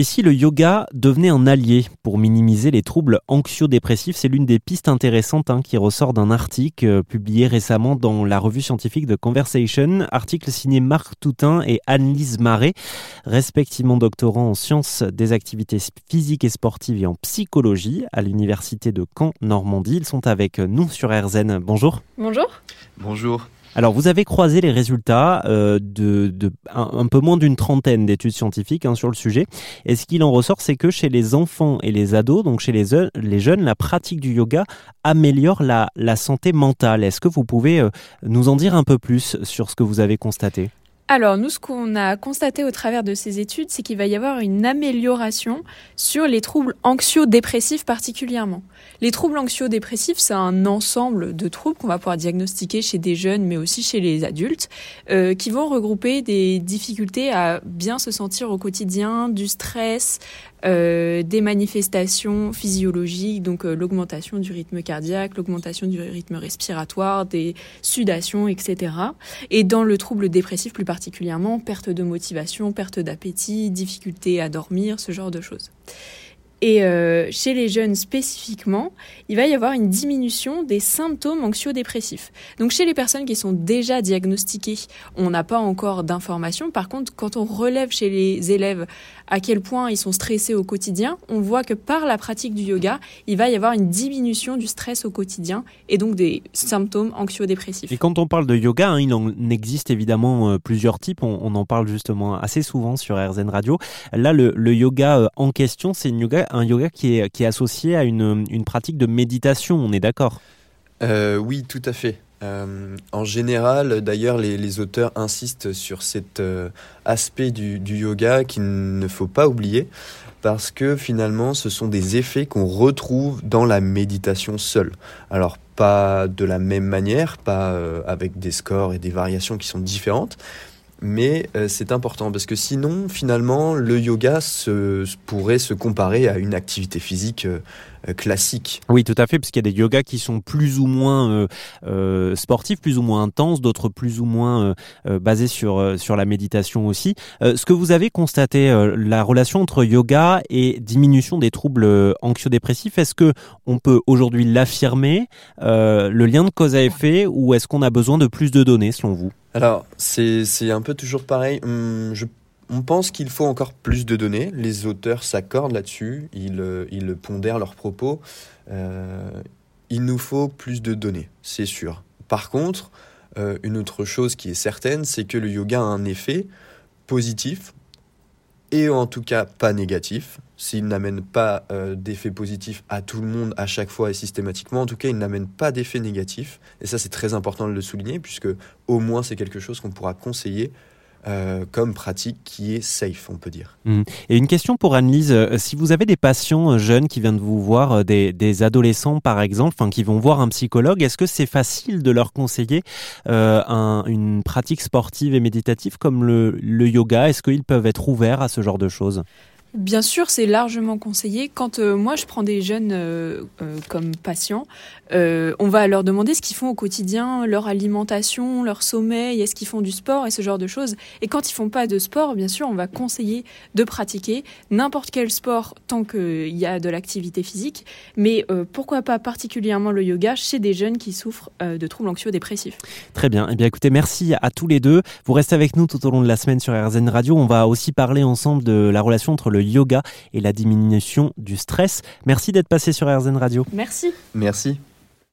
Et si le yoga devenait un allié pour minimiser les troubles anxio-dépressifs? C'est l'une des pistes intéressantes hein, qui ressort d'un article euh, publié récemment dans la revue scientifique de Conversation, article signé Marc Toutin et Anne-Lise Marais, respectivement doctorants en sciences des activités physiques et sportives et en psychologie à l'université de Caen, Normandie. Ils sont avec nous sur RZN. Bonjour. Bonjour. Bonjour. Alors, vous avez croisé les résultats euh, de, un, peu moins d'une trentaine d'études scientifiques hein, sur le sujet. Et ce qu'il en ressort, c'est que chez les enfants et les ados, donc chez les, jeunes, la pratique du yoga améliore la, la santé mentale. Est-ce que vous pouvez euh, nous en dire un peu plus sur ce que vous avez constaté? Alors, nous, ce qu'on a constaté au travers de ces études, c'est qu'il va y avoir une amélioration sur les troubles anxio-dépressifs particulièrement. Les troubles anxio-dépressifs, c'est un ensemble de troubles qu'on va pouvoir diagnostiquer chez des jeunes, mais aussi chez les adultes, euh, qui vont regrouper des difficultés à bien se sentir au quotidien, du stress, euh, des manifestations physiologiques, donc euh, l'augmentation du rythme cardiaque, l'augmentation du rythme respiratoire, des sudations, etc. Et dans le trouble dépressif plus particulièrement, perte de motivation, perte d'appétit, difficulté à dormir, ce genre de choses. Et euh, chez les jeunes spécifiquement, il va y avoir une diminution des symptômes anxio-dépressifs. Donc chez les personnes qui sont déjà diagnostiquées, on n'a pas encore d'informations. Par contre, quand on relève chez les élèves à quel point ils sont stressés au quotidien, on voit que par la pratique du yoga, il va y avoir une diminution du stress au quotidien et donc des symptômes anxio-dépressifs. Et quand on parle de yoga, hein, il en existe évidemment euh, plusieurs types. On, en parle justement assez souvent sur RZN Radio. Là, le, yoga euh, en question, c'est yoga, un yoga qui est, qui est associé à une, une pratique de méditation, on est d'accord? Euh, Oui, tout à fait. Euh, en général, d'ailleurs, les, auteurs insistent sur cet euh, aspect du, yoga qu'il ne faut pas oublier, parce que finalement, ce sont des effets qu'on retrouve dans la méditation seule. Alors, pas de la même manière, pas avec des scores et des variations qui sont différentes, mais c'est important parce que sinon, finalement, le yoga se, pourrait se comparer à une activité physique euh, classique. Oui, tout à fait, parce qu'il y a des yogas qui sont plus ou moins euh, euh, sportifs, plus ou moins intenses, d'autres plus ou moins basés sur, sur la méditation aussi. ce que vous avez constaté, la relation entre yoga et diminution des troubles anxio-dépressifs, est-ce que on peut aujourd'hui l'affirmer, le lien de cause à effet, ou est-ce qu'on a besoin de plus de données selon vous? Alors, c'est un peu toujours pareil. Hum, on pense qu'il faut encore plus de données. Les auteurs s'accordent là-dessus, ils, euh, pondèrent leurs propos. Euh, il nous faut plus de données, c'est sûr. Par contre, euh, une autre chose qui est certaine, c'est que le yoga a un effet positif et en tout cas pas négatif. S'il n'amène pas d'effet positif à tout le monde à chaque fois et systématiquement, en tout cas il n'amène pas d'effet négatif. Et ça c'est très important de le souligner puisque au moins c'est quelque chose qu'on pourra conseiller euh, comme pratique qui est safe, on peut dire. Mmh. Et une question pour Annelise, euh, si vous avez des patients euh, jeunes qui viennent vous voir, des, adolescents par exemple, qui vont voir un psychologue, est-ce que c'est facile de leur conseiller une pratique sportive et méditative comme le yoga? Est-ce qu'ils peuvent être ouverts à ce genre de choses? Bien sûr, c'est largement conseillé. Quand euh, moi je prends des jeunes euh, euh, comme patients, on va leur demander ce qu'ils font au quotidien, leur alimentation, leur sommeil, est-ce qu'ils font du sport et ce genre de choses. Et quand ils font pas de sport, bien sûr, on va conseiller de pratiquer n'importe quel sport tant qu'il y a de l'activité physique, mais pourquoi pas particulièrement le yoga chez des jeunes qui souffrent de troubles anxio-dépressifs. Très bien. Eh bien, écoutez, merci à tous les deux. Vous restez avec nous tout au long de la semaine sur RZN Radio. On va aussi parler ensemble de la relation entre le yoga et la diminution du stress. Merci d'être passé sur RZN Radio. Merci. Merci.